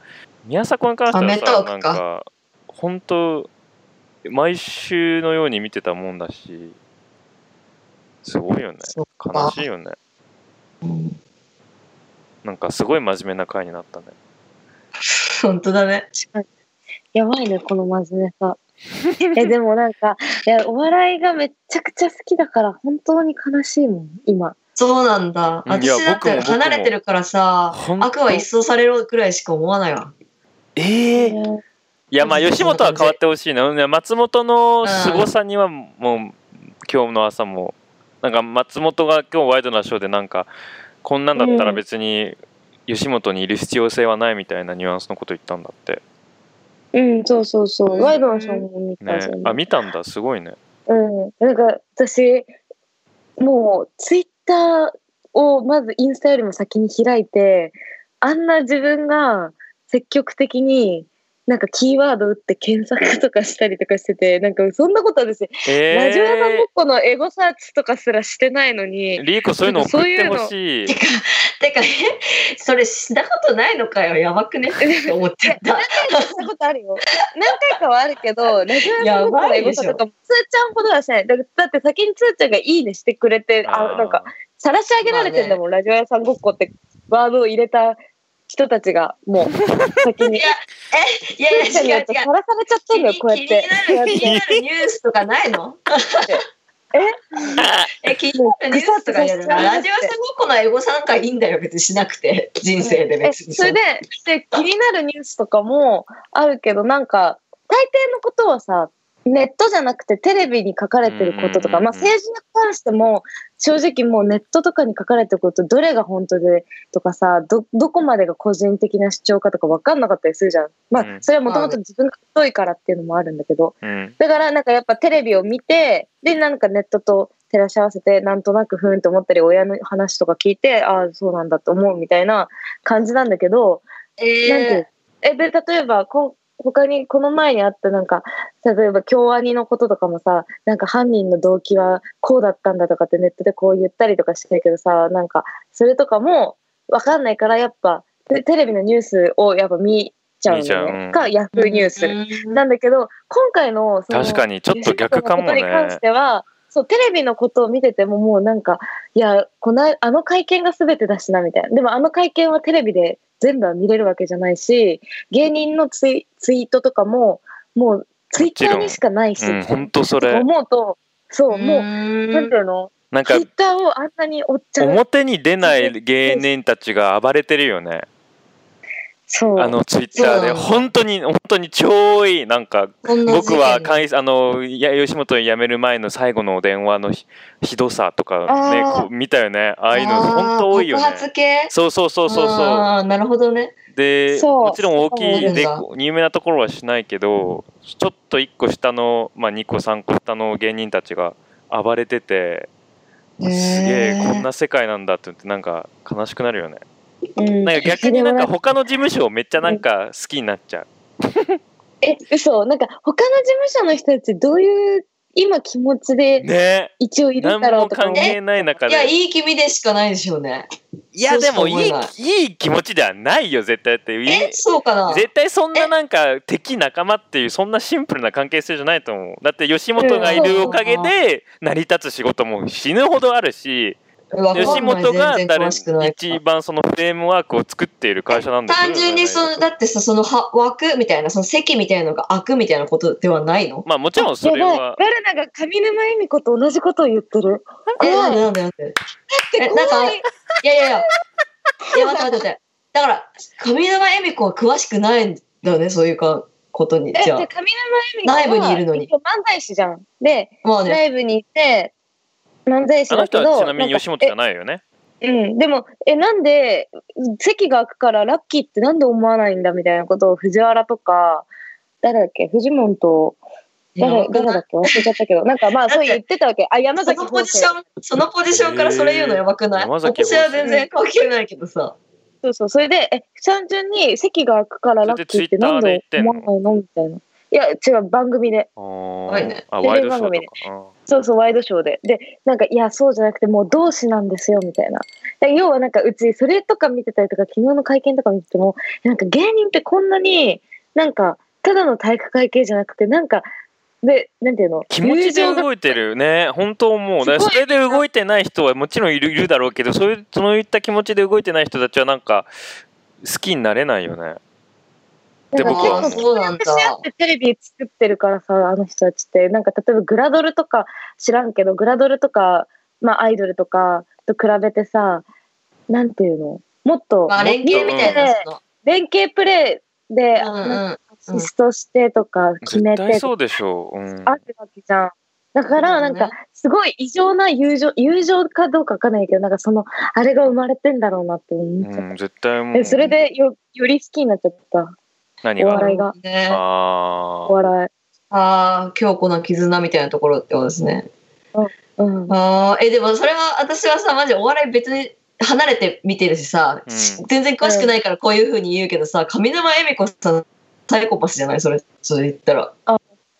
宮迫に関してはさなんか本当毎週のように見てたもんだしすごいよね。悲しいよね。うん。なんかすごい真面目な回になったね 本当だね。やばいね、この真面目さ。え、でもなんか、いや、お笑いがめっちゃくちゃ好きだから、本当に悲しいもん、今。そうなんだ。私だって離れてるからさ悪は一掃されるくらいしか思わないわ。ええねいやまあ吉本は変わってほしいな。ね松本の凄さにはもう今日の朝もなんか松本が今日ワイドなショーでなんかこんなんだったら別に吉本にいる必要性はないみたいなニュアンスのこと言ったんだってうん、そうそうそう。うんワイドのショーも見たね。あ見たんだすごいねうん。なんか、私、もう、ツイッターをまずインスタよりも先に開いて、あんな自分が積極的に、なんかキーワード打って検索とかしたりとかしてて、なんかそんなこと私、えラジオ屋さんごっえこのエゴサーチとかすらしてないのに、リーコそういうの送ってほしい。てか てかえそれしたことないのかよ。やばくね？っ て思ってたしたことあるよ。何回かはあるけど、ラジオ屋さんごっこのエゴサとかも、つーちゃんほどはしない。だだって先につーちゃんがいいねしてくれて、あ、なんか、晒し上げられてんだもん、ラジオ屋さんごっこってワードを入れた人たちが、もう、先に。いやいやいや違う違う。さらされちゃってんだよ、こうやって。気になる気になるニュースとかないの？え？気になるニュースとかやるなラジオさんごっこのエゴ参加いいんだよ別にしなくて。人生でえ別に。それでで気になるニュースとかもあるけどなんか大抵のことはさネットじゃなくてテレビに書かれてることとか、うんまあ、政治に関しても正直もうネットとかに書かれてることどれが本当でとかさどどこまでが個人的な主張かとか分かんなかったりするじゃん。まうん。あそれはもともと自分が太いからっていうのもあるんだけど。うん。だからなんかやっぱテレビを見てでなんかネットと照らし合わせてなんとなくふーんと思ったり親の話とか聞いてああそうなんだと思うみたいな感じなんだけど、えなんてーえで例えばこ他にこの前にあったなんか、例えば京アニのこととかもさ、なんか犯人の動機はこうだったんだとかってネットでこう言ったりとかしてるけどさ、なんか、それとかもわかんないからやっぱ、テテレビのニュースをやっぱ見ちゃうんだよね。か、ヤフーニュース。うんなんだけど、今回のその確かにちょっと逆かもねに関しては、そう、テレビのことを見ててももうなんか、いや、この、あの会見が全てだしな、みたいな。でもあの会見はテレビで全部は見れるわけじゃないし、芸人のツイツイートとかも、もうツイッターにしかないし、うん本当それ思うと、そう、もう、んなんていうの？なんかツイッターをあんなに追っちゃう。表に出ない芸人たちが暴れてるよね。あのツイッターで本当に本当に超いいなんか僕件はかいあのいや吉本に辞める前の最後のお電話のひひどさとかねこう見たよね。ああいうの本当多いよね。系？そうそうそうそうそう。なるほどね。でもちろん大きいで有名なところはしないけどちょっと1個下の、まあ、2個3個下の芸人たちが暴れててすげえこんな世界なんだって言ってなんか悲しくなるよねうん。なんか逆になんか他の事務所をめっちゃなんか好きになっちゃう。え、嘘。なんか他の事務所の人たちどういう今気持ちでね。一応いるんだろうとか思う関係ない中いや、でいい気味でしかないでしょうね。いやでもいいいいい気持ちではないよ絶対だっていえ、そうかな？絶対そんななんか敵仲間っていうそんなシンプルな関係性じゃないと思う。だって吉本がいるおかげで成り立つ仕事も死ぬほどあるし吉本が全然誰？詳しくないから。一番そのフレームワークを作っている会社なんだよ単純にその、だってさ、そのは枠みたいな、その席みたいなのが開くみたいなことではないの？まあもちろんそれやばい。は誰なんか上沼恵美子と同じことを言ってる。え、怖ないんでなんでなんでえ、なんか、い。やいやいや、いや、待って待って待って。だから、上沼恵美子は詳しくないんだね、そういうかことに。え、じゃあ。じゃあ、上沼恵美子は内部にいるのに。漫才師じゃん。で、まあね、内部にいて、漫才師あのだけど、人はちなみに吉本じゃない。よね。えうん、でも、え、なんで、席が開くからラッキーってなんで思わないんだみたいなことを藤原とか、誰だっけ、藤本と、誰、誰だっけ忘れちゃったけど、なんかまあそう言ってたわけ。あ、山そ崎のポジション、そのポジションからそれ言うのやばくない、山崎私は全然関係ないけどさ。そうそう、それで、え、単純に席が開くからラッキーってなんで思わないの？みたいな。いや、違う、番組で。あいね。ーあワイドショーとか。テレビそうそう、ワイドショーで。で、なんか、いや、そうじゃなくて、もう同志なんですよ、みたいな。で要はなんか、うち、それとか見てたりとか、昨日の会見とか見てても、なんか芸人ってこんなに、なんか、ただの体育会系じゃなくて、なんか、で、なんていうの？気持ちで動いてるね本当思うそれで動いてない人はもちろんいるいるだろうけどそういうそういった気持ちで動いてない人たちはなんか好きになれないよねでなんか僕は。結構そうなんだ。テレビ作ってるからさ、あの人たちって、なんか例えばグラドルとか知らんけど、グラドルとか、まあアイドルとかと比べてさ、なんていうの？もっと、まあ、連携みたいな。連携プレーで、うんうんなんかアシストしてとか決めてそうでしょう、うん、あるわけじゃん。だから、なんか、すごい異常な友情、友情かどうかわかんないけど、なんかその、あれが生まれてんだろうなって思っちゃっうん、絶対もた。う。え、それでよ、より好きになっちゃった。何が？お笑いがね、あお笑い。ああ、強固な絆みたいなところってことですね。うん。ああ、え、でもそれは、私はさ、マジお笑い別に離れて見てるしさ、うん全然詳しくないからこういうふうに言うけどさ、上沼恵美子さん、サイコパスじゃない？それ、それ言ったら。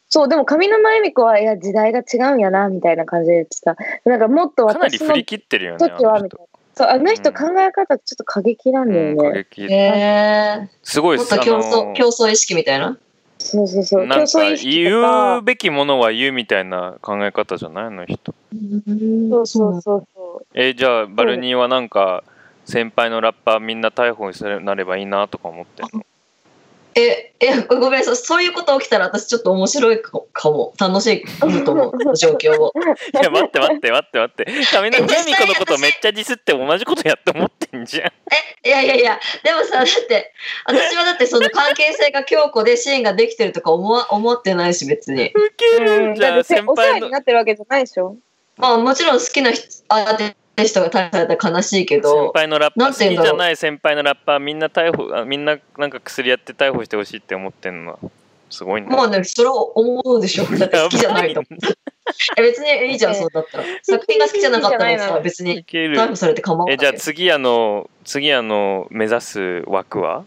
そう、でも上沼恵美子は、いや、時代が違うんやな、みたいな感じで言ってた。なんかもっとかなり私の振り切ってるよね時は、みたいな。そう、あの人考え方ちょっと過激なんだようん過ね。激へえ。すごいですもっと競あ争、の競争意識みたいな？そうそうそう。競なんか争意識と言かう。べきものは言うみたいな考え方じゃない？あの人そうそうそうそう。えじゃあバルニーはなんか先輩のラッパーみんな逮捕になればいいなとか思ってんの？え、え、ごめんなさい。そういうこと起きたら私ちょっと面白いかかも。楽しいと思う、状況を。いや待って待って待って待って上沼恵美子のことめっちゃディスって同じことやって思ってんじゃんいやいやいや、でもさ、だって、私はだってその関係性が強固で支援ができてるとか思わ 思ってないし、別に。ウケうんるじゃあ先輩のお世話になってるわけじゃないでしょまあもちろん好きな人アーティストが逮捕されたら悲しいけ先ど、輩のラッパー好きじゃない先輩のラッパーみんな逮捕あみんななんか薬やって逮捕してほしいって思ってんのはすごいねまあね、それを思うでしょ。だって好きじゃないと思う。え別にいいじゃん、そうだったら。作品が好きじゃなかったらさ、別ウに逮捕されて構わないよ。えじゃあ次あの次あの目指す枠は？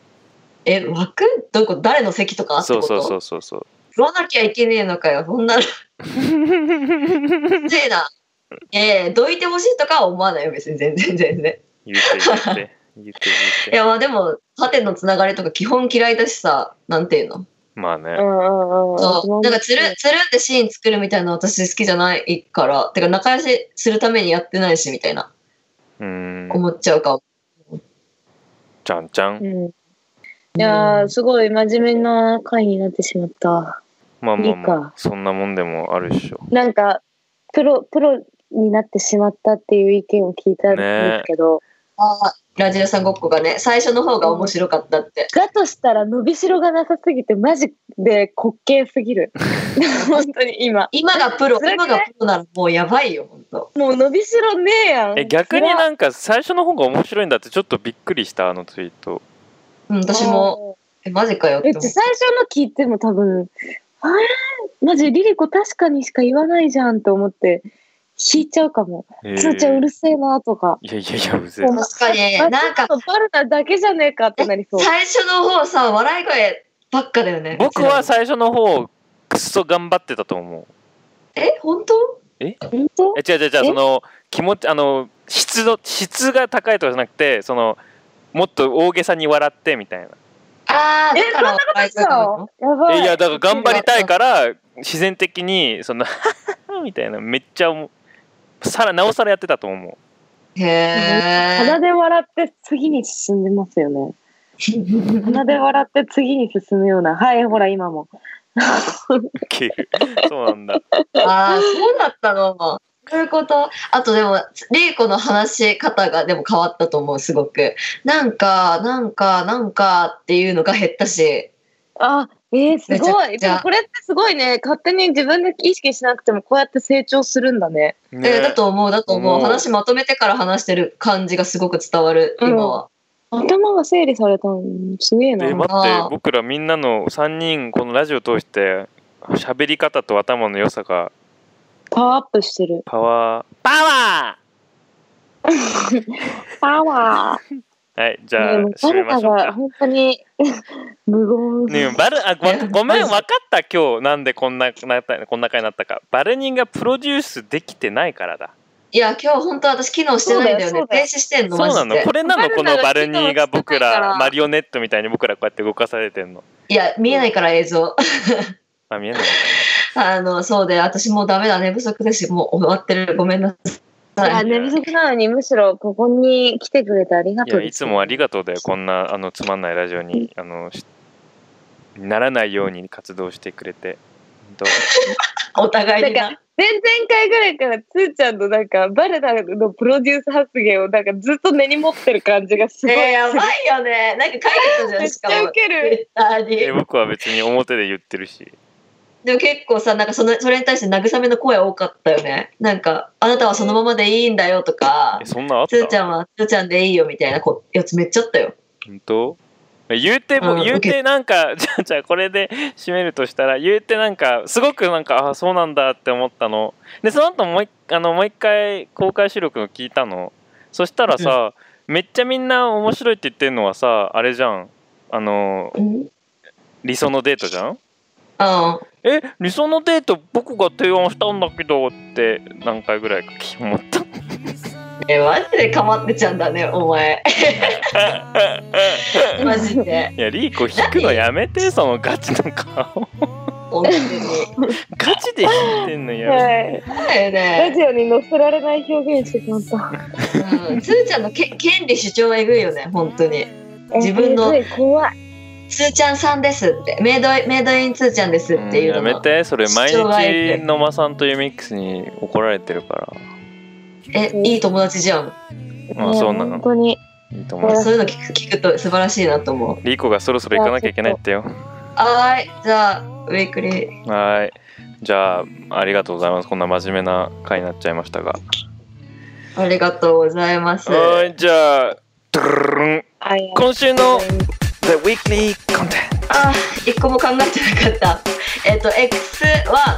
え、枠？どこ、誰の席とかあってこと？そうそうそうそうそう取らなきゃいけねえのかよ。そんなの、せえな。ええどいてほしいとかは思わないよ、別に。全然、全然。言って言って 言って言いってや、まあでも、縦のつながりとか基本嫌いだしさ、なんていうの？まあねうんうんうん。そう。なんかつる、つるんでシーン作るみたいなの私好きじゃないから、てか仲良しするためにやってないし、みたいな、うん思っちゃうかも。ちゃんちゃんうん。いやー、すごい真面目な回になってしまった。まあまあいいまあかそんなもんでもあるっしょなんか、プロ、プロになってしまったっていう意見を聞いたんですけど、あーラジオさんごっこがね、最初の方が面白かったって。だとしたら伸びしろがなさすぎてマジで滑稽すぎる。本当に今。今がプロ、今がプロならもうやばいよ、本当。もう伸びしろねえやん。え逆になんか最初の方が面白いんだってちょっとびっくりしたあのツイートうん、私も、え、マジかよってえ思っ最初の聞いても多分、あれ？マジリリコ確かにしか言わないじゃんと思って、引いちゃうかも。えつー。ちゃんうるせえなとか。いやいやいやうぜえ。もう。確かに、あなんか、バルナだけじゃねえかってなりそう。最初の方さ、笑い声ばっかだよね。僕は最初の方くっそ頑張ってたと思う。え、本当？本当？え違う違う違うえ？その気持ちあの質の質が高いとかじゃなくてそのもっと大げさに笑ってみたいな。ああ、え、だから笑い声がそうやばい。えいやだから頑張りたいから自然的にその みたいなめっちゃもうさらなおさらやってたと思へ鼻で笑って次に進んでますよね。え。鼻で笑って次に進むような。はい、ほら、今も。そうなんだああ、そうだったの。そういうこと。あとでも、リーコの話し方がでも変わったと思う、すごく。なんか、なんか、なんかっていうのが減ったし。あ、えー、すごい。でもこれってすごいね。勝手に自分で意識しなくてもこうやって成長するんだね。ねえーだと思う、だと思う。話まとめてから話してる感じがすごく伝わる、今は。頭が整理されたのすげえな。え待って僕らみんなの3人このラジオ通して喋り方と頭の良さがパワーアップしてる。パワーパワパワー。ーはいじゃあ誰かがましょうか本当に無言。ねえバルあごごめん分かった今日なんでこんななったこんな回になったかバルニンがプロデュースできてないからだいや、今日本当私機能してないんだよね。停止してんの、そうマジでなのこ。れなのこのバルニーが僕ららマリオネットみたいに僕らこうやって動かされてんのいや、見えないから映像。あ見えないあの、そうで、私もうダメだ、寝不足だし、もう終わってる。ごめんなさい。いや、寝不足なのにむしろここに来てくれてありがいとうです。やいつもありがとうだよこんなあのつまんないラジオにあのしならないように活動してくれて本 お互いにななんか。前々回ぐらいからつーちゃんのなんかバルナのプロデュース発言をなんかずっと根に持ってる感じがすごい。えー、やばいよね。なんか書いてたじゃん、めっちしかも。ゃウケる。え僕は別に表で言ってるしでも結構さ、なんかそのそれに対して慰めの声多かったよね。なんか、あなたはそのままでいいんだよとかえ、そんなあった？つーちゃんはつーちゃんでいいよみたいなこやつめっちゃあったよ。本当？言うても、うん。言うてなんか じゃあじゃあこれで締めるとしたら言うてなんかすごくなんかあそうなんだって思ったの。でその後もう一あのもう一回公開収録の聞いたの。そしたらさ、めっちゃみんな面白いって言ってるのはさあれじゃん。あのうん。理想のデートじゃん？あえ理想のデート僕が提案したんだけどって何回ぐらいか思った。え、マジでかまってちゃんだね、お前。マジで。いやリーコ引くのやめてそのガチの顔本当に。ガチで引いてんのやめてはい。だよね。ラジオに載せられない表現してしまった。うん。つーちゃんのけ権利主張はえぐいよね、本当に。自分のえー怖い。つーちゃんさんですって。メイドメイドインつーちゃんですっていうやのの。めてそれ毎日野間さんとユミックスに怒られてるからえ、いい友達じゃん。あそうなの本当に。いいと思いますそういうの聞く聞くと素晴らしいなと思う。リーコがそろそろ行かなきゃいけないってよはーい。じゃあ、ウェイクリー。はーいじゃあありがとうございますこんな真面目な回になっちゃいましたがありがとうございます。はーいじゃあドゥルルンあいや今週の The Weekly Content あ、一個も考えてなかった。えっ、と、X は、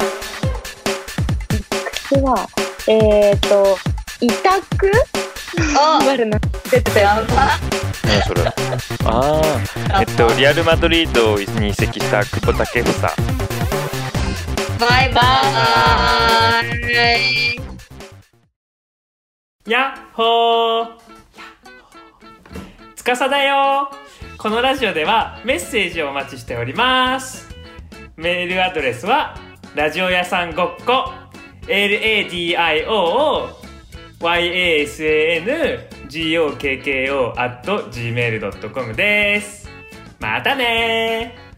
では、えっ、ー、と、委託？あ、バルナ出てたよ。やば。何それ。ああえっとリアル・マドリードに移籍した久保建英。バイバーイ。やっほー。つかさだよこのラジオではメッセージをお待ちしております。メールアドレスはラジオ屋さんごっこ。LADIO YASANGOKKO at gmail.com ですまたねー